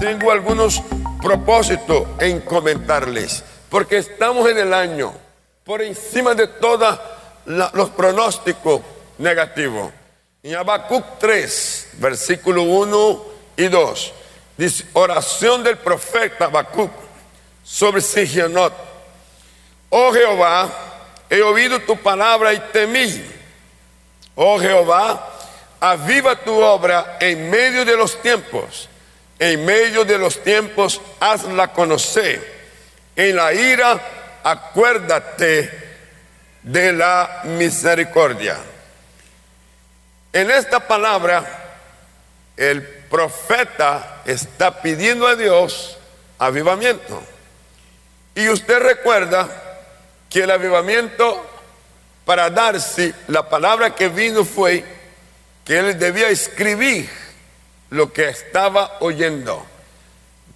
tengo algunos propósitos en comentarles, porque estamos en el año, por encima de todos los pronósticos negativos. En Habacuc 3, versículo 1 y 2, dice, oración del profeta Habacuc sobre Sigionot. Oh Jehová, he oído tu palabra y temí. Oh Jehová, aviva tu obra en medio de los tiempos en medio de los tiempos, hazla conocer. En la ira, acuérdate de la misericordia. En esta palabra, el profeta está pidiendo a Dios avivamiento. Y usted recuerda que el avivamiento para darse, la palabra que vino fue que él debía escribir lo que estaba oyendo,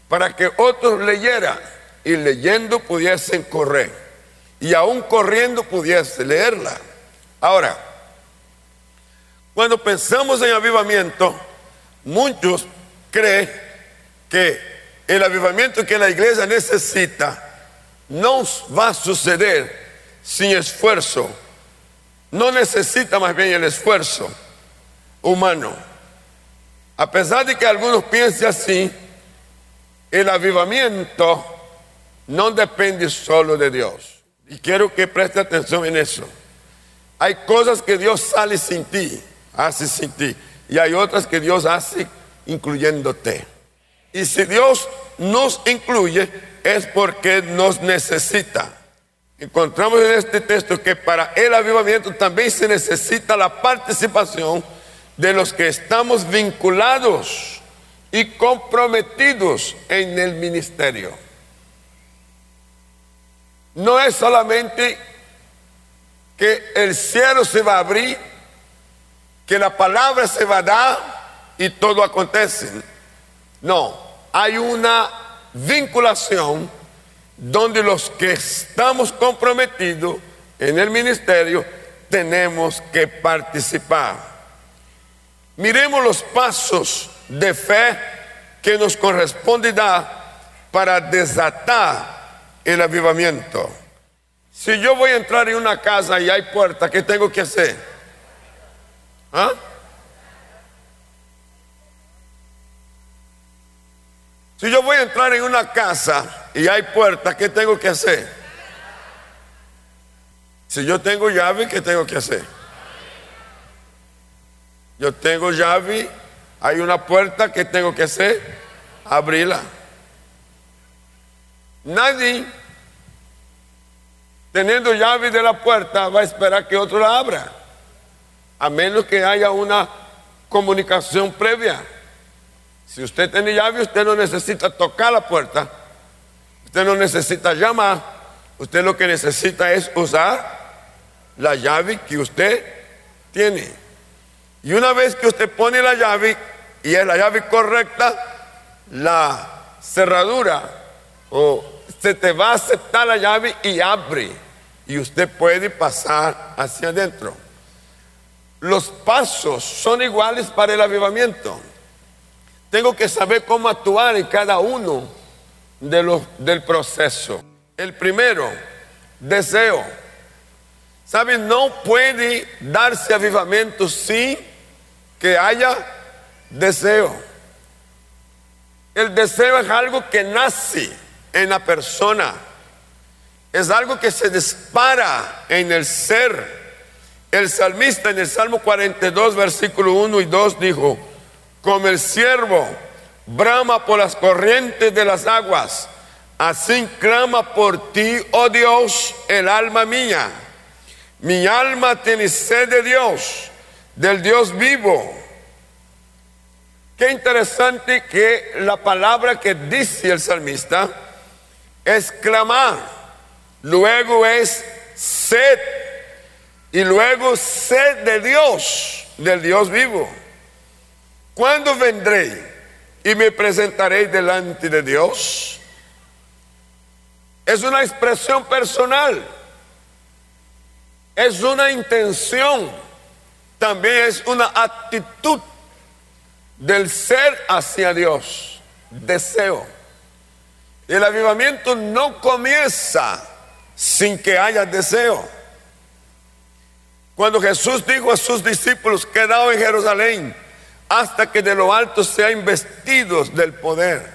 para que otros leyeran y leyendo pudiesen correr, y aún corriendo pudiesen leerla. Ahora, cuando pensamos en avivamiento, muchos creen que el avivamiento que la iglesia necesita no va a suceder sin esfuerzo, no necesita más bien el esfuerzo humano a pesar de que algunos piensen así, el avivamiento no depende solo de Dios. Y quiero que preste atención en eso. Hay cosas que Dios sale sin ti, hace sin ti. Y hay otras que Dios hace incluyéndote. Y si Dios nos incluye, es porque nos necesita. Encontramos en este texto que para el avivamiento también se necesita la participación de los que estamos vinculados y comprometidos en el ministerio. No es solamente que el cielo se va a abrir, que la palabra se va a dar y todo acontece. No, hay una vinculación donde los que estamos comprometidos en el ministerio tenemos que participar. Miremos los pasos de fe que nos corresponde dar para desatar el avivamiento. Si yo voy a entrar en una casa y hay puerta, ¿qué tengo que hacer? ¿Ah? Si yo voy a entrar en una casa y hay puerta, ¿qué tengo que hacer? Si yo tengo llave, ¿qué tengo que hacer? Yo tengo llave, hay una puerta que tengo que hacer, abrirla. Nadie teniendo llave de la puerta va a esperar que otro la abra, a menos que haya una comunicación previa. Si usted tiene llave, usted no necesita tocar la puerta, usted no necesita llamar, usted lo que necesita es usar la llave que usted tiene. Y una vez que usted pone la llave y es la llave correcta, la cerradura o se te va a aceptar la llave y abre y usted puede pasar hacia adentro. Los pasos son iguales para el avivamiento. Tengo que saber cómo actuar en cada uno de los del proceso. El primero, deseo. ¿Saben? No puede darse avivamiento sin que haya deseo. El deseo es algo que nace en la persona, es algo que se dispara en el ser. El salmista en el Salmo 42, versículo 1 y 2 dijo, como el siervo brama por las corrientes de las aguas, así clama por ti, oh Dios, el alma mía. Mi alma tiene sed de Dios del Dios vivo. Qué interesante que la palabra que dice el salmista es clamar, luego es sed y luego sed de Dios, del Dios vivo. ¿Cuándo vendré y me presentaré delante de Dios? Es una expresión personal, es una intención también es una actitud del ser hacia Dios. deseo. El avivamiento no comienza sin que haya deseo. Cuando Jesús dijo a sus discípulos, quedado en Jerusalén hasta que de lo alto sean investidos del poder.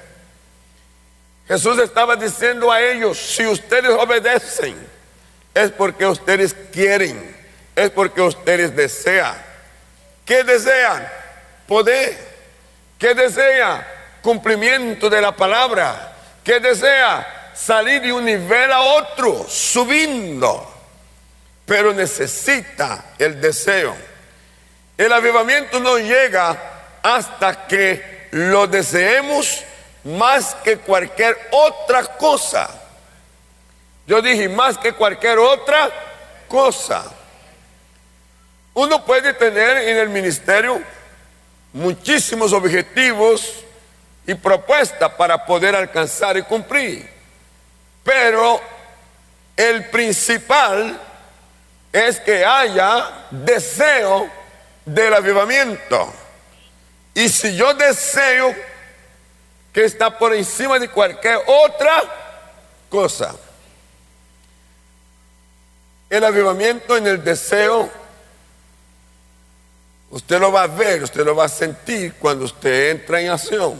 Jesús estaba diciendo a ellos, si ustedes obedecen, es porque ustedes quieren, es porque ustedes desean. ¿Qué desean? Poder. ¿Qué desea? Cumplimiento de la palabra. ¿Qué desea? Salir de un nivel a otro, subiendo. Pero necesita el deseo. El avivamiento no llega hasta que lo deseemos más que cualquier otra cosa. Yo dije, más que cualquier otra cosa. Uno puede tener en el ministerio muchísimos objetivos y propuestas para poder alcanzar y cumplir. Pero el principal es que haya deseo del avivamiento. Y si yo deseo que está por encima de cualquier otra cosa, el avivamiento en el deseo, usted lo va a ver, usted lo va a sentir cuando usted entra en acción.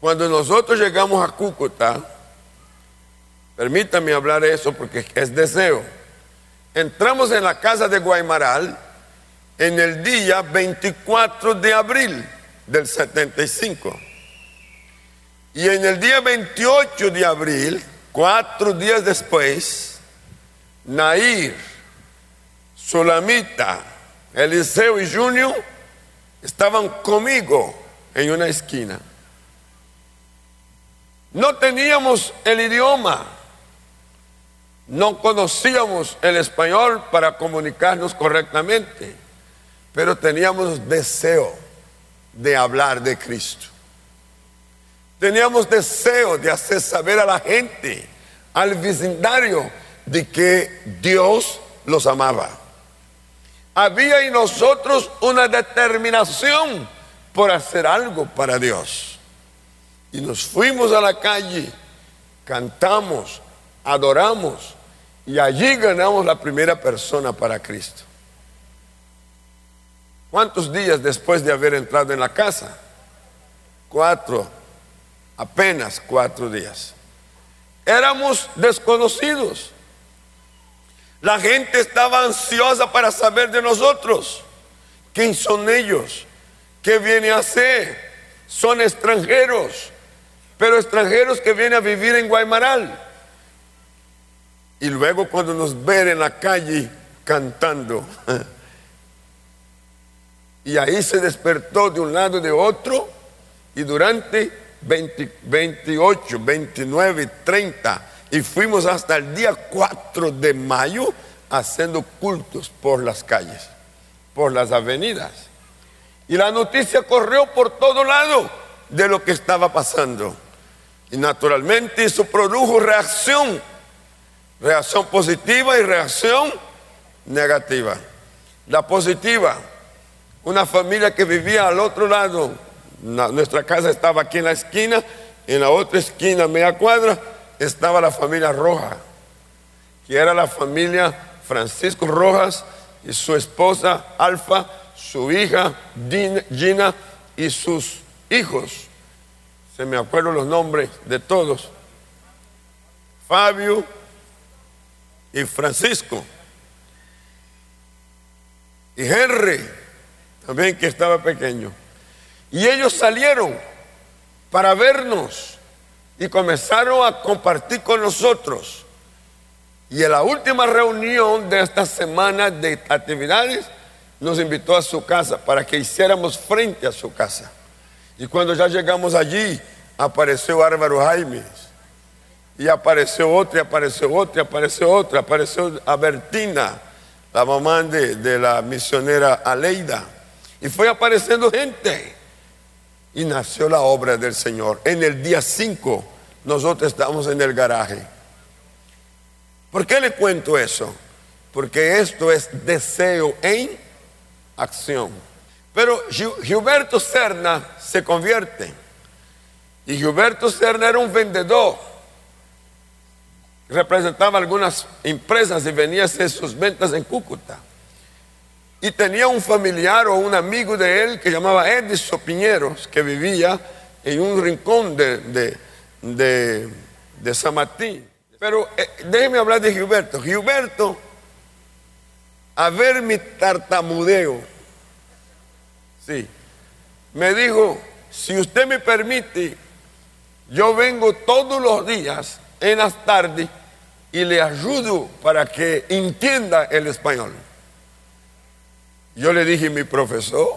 Cuando nosotros llegamos a Cúcuta, permítame hablar eso porque es deseo. Entramos en la casa de Guaymaral en el día 24 de abril del 75. Y en el día 28 de abril, cuatro días después, Nair, Solamita, Eliseo y Junior estaban conmigo en una esquina. No teníamos el idioma, no conocíamos el español para comunicarnos correctamente, pero teníamos deseo de hablar de Cristo. Teníamos deseo de hacer saber a la gente, al vecindario, de que Dios los amaba. Había en nosotros una determinación por hacer algo para Dios. Y nos fuimos a la calle, cantamos, adoramos y allí ganamos la primera persona para Cristo. ¿Cuántos días después de haber entrado en la casa? Cuatro, apenas cuatro días. Éramos desconocidos. La gente estaba ansiosa para saber de nosotros. ¿Quién son ellos? ¿Qué viene a hacer? Son extranjeros, pero extranjeros que vienen a vivir en Guaymaral. Y luego cuando nos ven en la calle cantando, y ahí se despertó de un lado y de otro, y durante 28, 29 y 30 y fuimos hasta el día 4 de mayo haciendo cultos por las calles, por las avenidas. Y la noticia corrió por todo lado de lo que estaba pasando. Y naturalmente eso produjo reacción, reacción positiva y reacción negativa. La positiva, una familia que vivía al otro lado, nuestra casa estaba aquí en la esquina, en la otra esquina, media cuadra, estaba la familia Roja, que era la familia Francisco Rojas y su esposa Alfa, su hija Gina y sus hijos. Se me acuerdo los nombres de todos. Fabio y Francisco. Y Henry, también que estaba pequeño. Y ellos salieron para vernos y comenzaron a compartir con nosotros. Y en la última reunión de esta semana de actividades, nos invitó a su casa para que hiciéramos frente a su casa. Y cuando ya llegamos allí, apareció Álvaro Jaime. Y apareció otro, y apareció otro, y apareció otro, apareció Abertina, la mamá de la misionera Aleida. Y fue apareciendo gente y nació la obra del Señor. En el día 5 nosotros estamos en el garaje. ¿Por qué le cuento eso? Porque esto es deseo en acción. Pero Gilberto Serna se convierte. Y Gilberto Serna era un vendedor. Representaba algunas empresas y venía a hacer sus ventas en Cúcuta. Y tenía un familiar o un amigo de él que llamaba Edison Piñeros, que vivía en un rincón de, de, San Martín. Pero eh, déjeme hablar de Gilberto. Gilberto, a ver mi tartamudeo, sí, me dijo, si usted me permite, yo vengo todos los días en las tardes y le ayudo para que entienda el español. Yo le dije, mi profesor,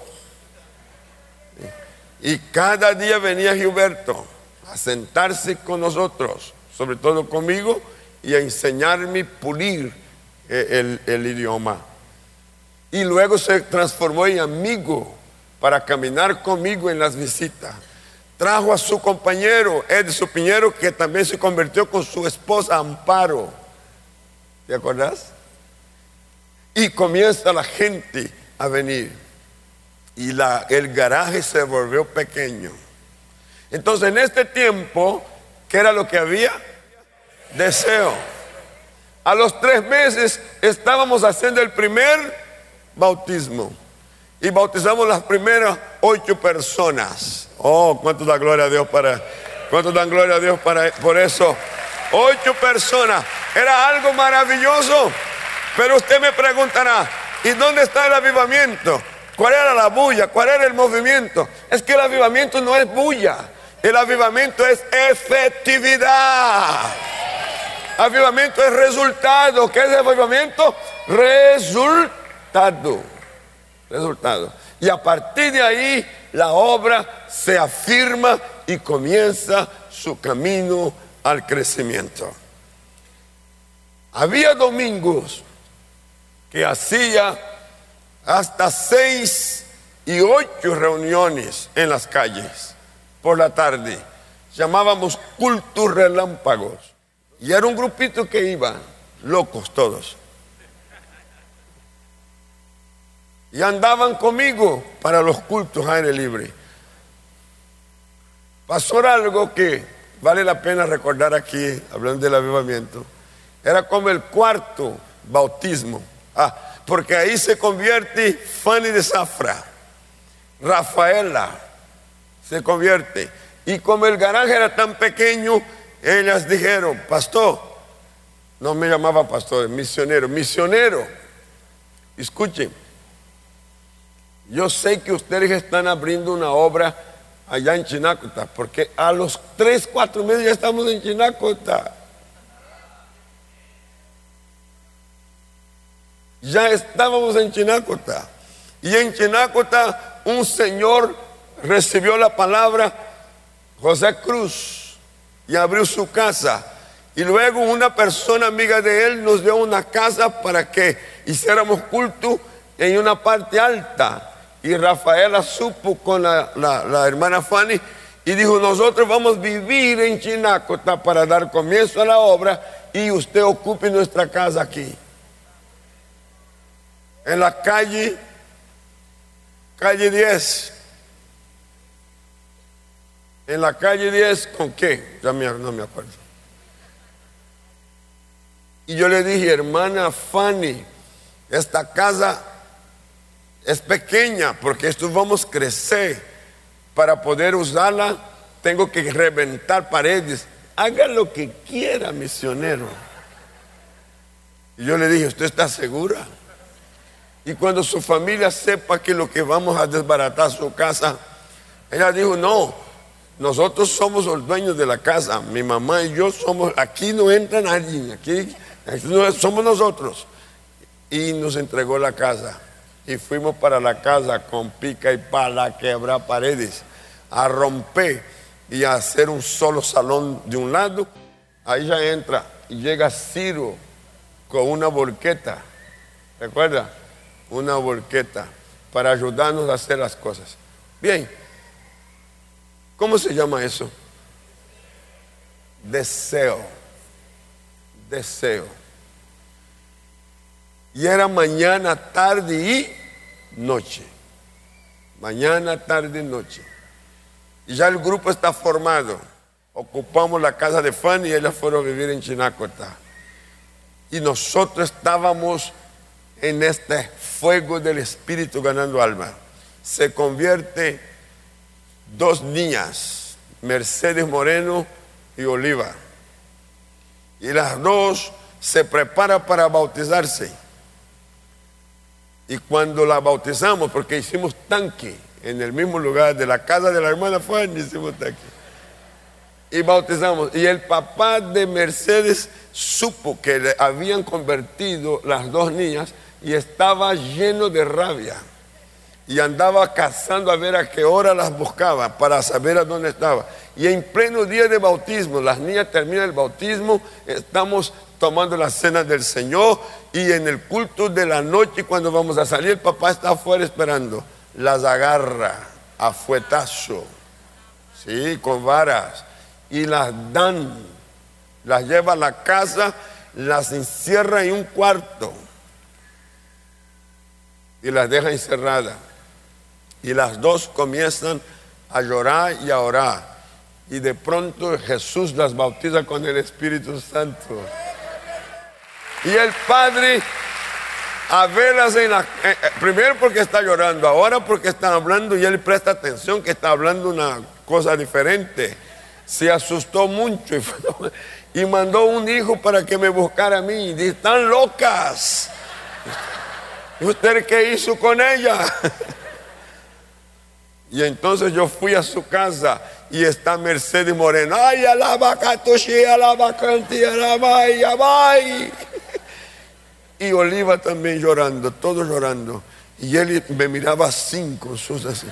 y cada día venía Gilberto a sentarse con nosotros, sobre todo conmigo, y a enseñarme pulir eh, el, el idioma. Y luego se transformó en amigo para caminar conmigo en las visitas. Trajo a su compañero Edson Piñero, que también se convirtió con su esposa Amparo. ¿Te acordás? Y comienza la gente a venir. Y la, el garaje se volvió pequeño. Entonces en este tiempo, ¿qué era lo que había? Deseo. A los tres meses estábamos haciendo el primer bautismo. Y bautizamos las primeras ocho personas. Oh, cuánto da gloria a Dios para, cuánto dan gloria a Dios para, por eso. Ocho personas. Era algo maravilloso. Pero usted me preguntará, ¿Y dónde está el avivamiento? ¿Cuál era la bulla? ¿Cuál era el movimiento? Es que el avivamiento no es bulla. El avivamiento es efectividad. Avivamiento es resultado. ¿Qué es el avivamiento? Resultado. Resultado. Y a partir de ahí la obra se afirma y comienza su camino al crecimiento. Había domingos que hacía hasta seis y ocho reuniones en las calles por la tarde. Llamábamos cultos relámpagos. Y era un grupito que iba, locos todos. Y andaban conmigo para los cultos aire libre. Pasó algo que vale la pena recordar aquí, hablando del avivamiento. Era como el cuarto bautismo Ah, porque ahí se convierte Fanny de Zafra, Rafaela se convierte. Y como el garaje era tan pequeño, ellas dijeron, pastor, no me llamaba pastor, misionero, misionero. Escuchen, yo sé que ustedes están abriendo una obra allá en Chinacota, porque a los tres, cuatro meses ya estamos en Chinacota. Ya estábamos en Chinácota. Y en Chinácota un señor recibió la palabra, José Cruz, y abrió su casa. Y luego una persona amiga de él nos dio una casa para que hiciéramos culto en una parte alta. Y Rafaela supo con la, la hermana Fanny y dijo, nosotros vamos a vivir en Chinácota para dar comienzo a la obra y usted ocupe nuestra casa aquí en la calle, calle 10. En la calle 10, ¿con qué? Ya no me acuerdo. Y yo le dije, hermana Fanny, esta casa es pequeña porque esto vamos a crecer. Para poder usarla, tengo que reventar paredes. Haga lo que quiera, misionero. Y yo le dije, ¿usted está segura? Y cuando su familia sepa que lo que vamos a desbaratar su casa, ella dijo, no, nosotros somos los dueños de la casa, mi mamá y yo somos, aquí no entra nadie, aquí, somos nosotros. Y nos entregó la casa. Y fuimos para la casa con pica y pala a quebrar paredes, a romper y a hacer un solo salón de un lado. Ahí ya entra y llega Ciro con una volqueta. ¿Recuerda? Una volqueta para ayudarnos a hacer las cosas. Bien, ¿cómo se llama eso? Deseo, deseo. Y era mañana, tarde y noche. Mañana, tarde y noche. Y ya el grupo está formado. Ocupamos la casa de Fanny y ellas fueron a vivir en Chinacota. Y nosotros estábamos en este fuego del Espíritu ganando alma. Se convierte dos niñas, Mercedes Moreno y Oliva. Y las dos se preparan para bautizarse. Y cuando la bautizamos, porque hicimos tanque en el mismo lugar de la casa de la hermana Fanny, hicimos tanque. Y bautizamos. Y el papá de Mercedes supo que le habían convertido las dos niñas y estaba lleno de rabia. Y andaba cazando a ver a qué hora las buscaba para saber a dónde estaba. Y en pleno día de bautismo, las niñas terminan el bautismo, estamos tomando la cena del Señor y en el culto de la noche cuando vamos a salir, el papá está afuera esperando. Las agarra a fuetazo, sí, con varas, y las dan, las lleva a la casa, las encierra en un cuarto y las deja encerradas. Y las dos comienzan a llorar y a orar. Y de pronto Jesús las bautiza con el Espíritu Santo. Y el Padre, a verlas en la... Eh, eh, primero porque está llorando, ahora porque están hablando y él presta atención que está hablando una cosa diferente. Se asustó mucho y, y mandó un hijo para que me buscara a mí. Dice, están locas. ¿Y usted qué hizo con ella? Y entonces yo fui a su casa y está Mercedes Moreno. Ay, alaba catushi, alaba canti, alaba, ay, Y Oliva también llorando, todos llorando. Y él me miraba así con sus así.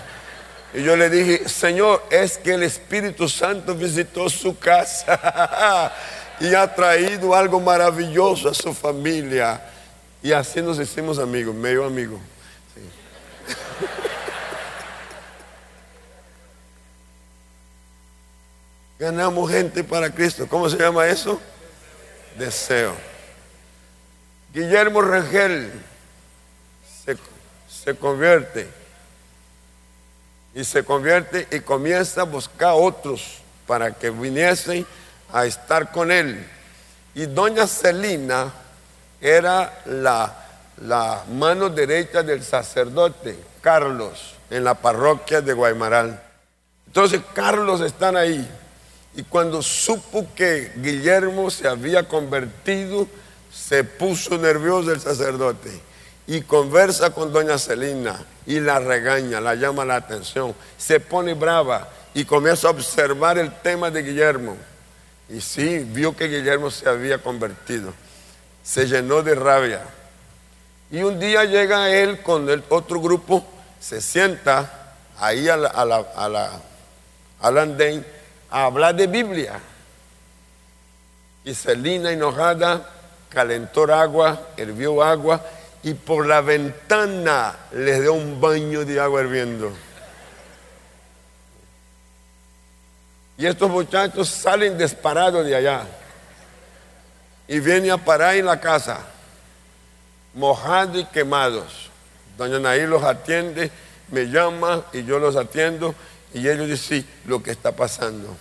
Y yo le dije, Señor, es que el Espíritu Santo visitó su casa y ha traído algo maravilloso a su familia. Y así nos hicimos amigos, medio amigo. Ganamos gente para Cristo. ¿Cómo se llama eso? Deseo. Guillermo Rangel se, se convierte y se convierte y comienza a buscar otros para que viniesen a estar con él. Y doña Celina era la, mano derecha del sacerdote Carlos en la parroquia de Guaymaral. Entonces Carlos están ahí. Y cuando supo que Guillermo se había convertido, se puso nervioso el sacerdote y conversa con doña Celina y la regaña, la llama la atención, se pone brava y comienza a observar el tema de Guillermo. Y sí, vio que Guillermo se había convertido se llenó de rabia. Y un día llega él con el otro grupo, se sienta ahí a al andén a hablar de Biblia. Y Celina enojada calentó agua, hirvió agua y por la ventana les dio un baño de agua hirviendo. Y estos muchachos salen disparados de allá y viene a parar en la casa, mojados y quemados. Doña Naí los atiende, me llama y yo los atiendo y ellos dicen sí, lo que está pasando.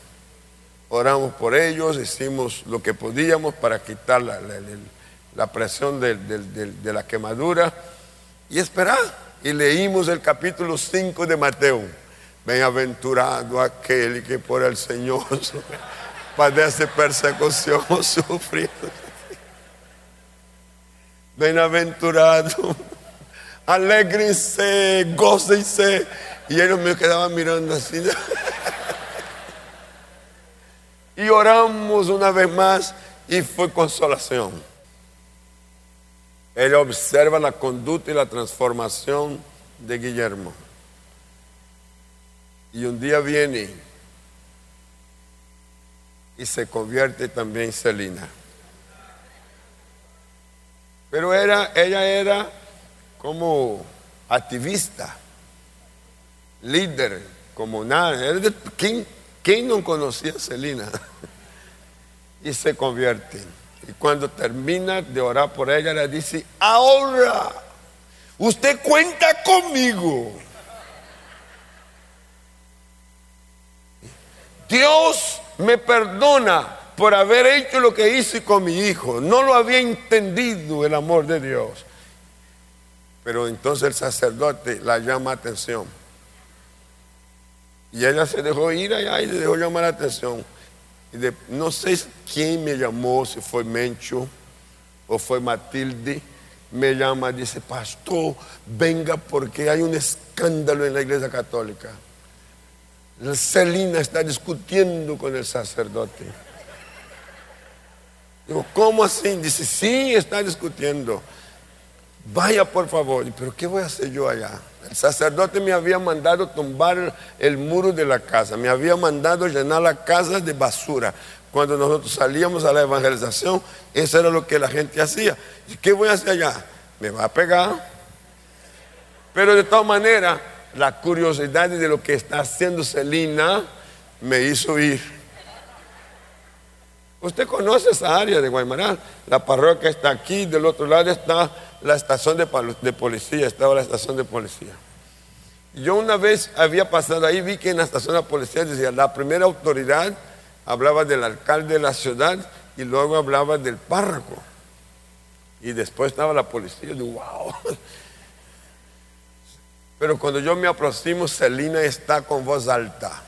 Oramos por ellos, hicimos lo que podíamos para quitar la, presión de, de, la quemadura y esperar. Y leímos el capítulo 5 de Mateo. Bienaventurado aquel que por el Señor padece persecución o sufre. Bienaventurado, alegrense, gócense. Y ellos me quedaban mirando así. y oramos una vez más y fue consolación. Él observa la conducta y la transformación de Guillermo. Y un día viene y se convierte también Celina. Pero era, ella era como activista, líder, como nada. ¿quién, ¿Quién no conocía a Celina? y se convierte. Y cuando termina de orar por ella, le dice, ahora, usted cuenta conmigo. Dios me perdona por haber hecho lo que hice con mi hijo. No lo había entendido el amor de Dios. Pero entonces el sacerdote la llama atención. Y ella se dejó ir allá y le dejó llamar la atención. Y no sé quién me llamó, si fue Mencho o fue Matilde. Me llama dice, pastor, venga porque hay un escándalo en la iglesia católica. Celina está discutiendo con el sacerdote. ¿cómo así? Dice, sí, está discutiendo. Vaya por favor. Pero ¿qué voy a hacer yo allá? El sacerdote me había mandado tumbar el muro de la casa, me había mandado llenar la casa de basura. Cuando nosotros salíamos a la evangelización, eso era lo que la gente hacía. ¿Qué voy a hacer allá? Me va a pegar. Pero de todas maneras, la curiosidad de lo que está haciendo Celina me hizo ir. Usted conoce esa área de Guaymaral. La parroquia está aquí, del otro lado está la estación de, policía, estaba la estación de policía. Yo una vez había pasado ahí, vi que en la estación de policía decía, la primera autoridad hablaba del alcalde de la ciudad y luego hablaba del párroco. Y después estaba la policía, y digo, wow. Pero cuando yo me aproximo, Celina está con voz alta.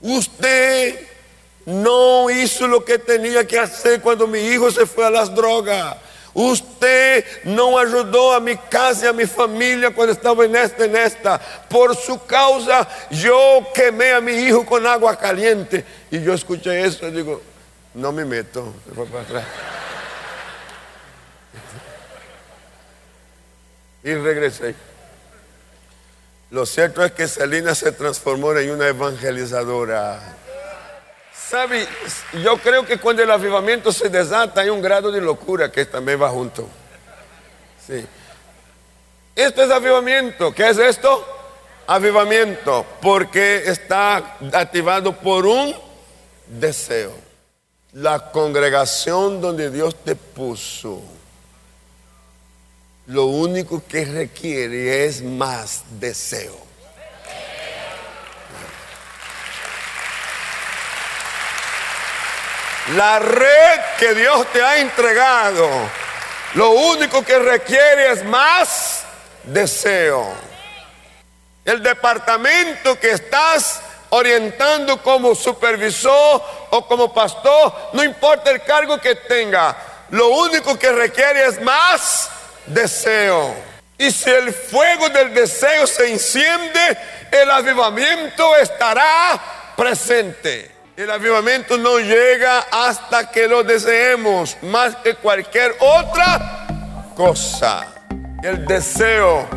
Usted no hizo lo que tenía que hacer cuando mi hijo se fue a las drogas. Usted no ayudó a mi casa y a mi familia cuando estaba en esta, en esta. Por su causa yo quemé a mi hijo con agua caliente. Y yo escuché eso y digo, no me meto. Y regresé. Lo cierto es que Selina se transformó en una evangelizadora. ¿Sabe? Yo creo que cuando el avivamiento se desata hay un grado de locura que también va junto. Sí. Esto es avivamiento. ¿Qué es esto? Avivamiento. Porque está activado por un deseo. La congregación donde Dios te puso. Lo único que requiere es más deseo. La red que Dios te ha entregado, lo único que requiere es más deseo. El departamento que estás orientando como supervisor o como pastor, no importa el cargo que tenga, lo único que requiere es más deseo. Y si el fuego del deseo se enciende, el avivamiento estará presente. El avivamiento no llega hasta que lo deseemos más que cualquier otra cosa. El deseo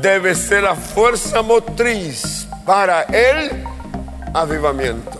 debe ser la fuerza motriz para el avivamiento.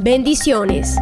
Bendiciones.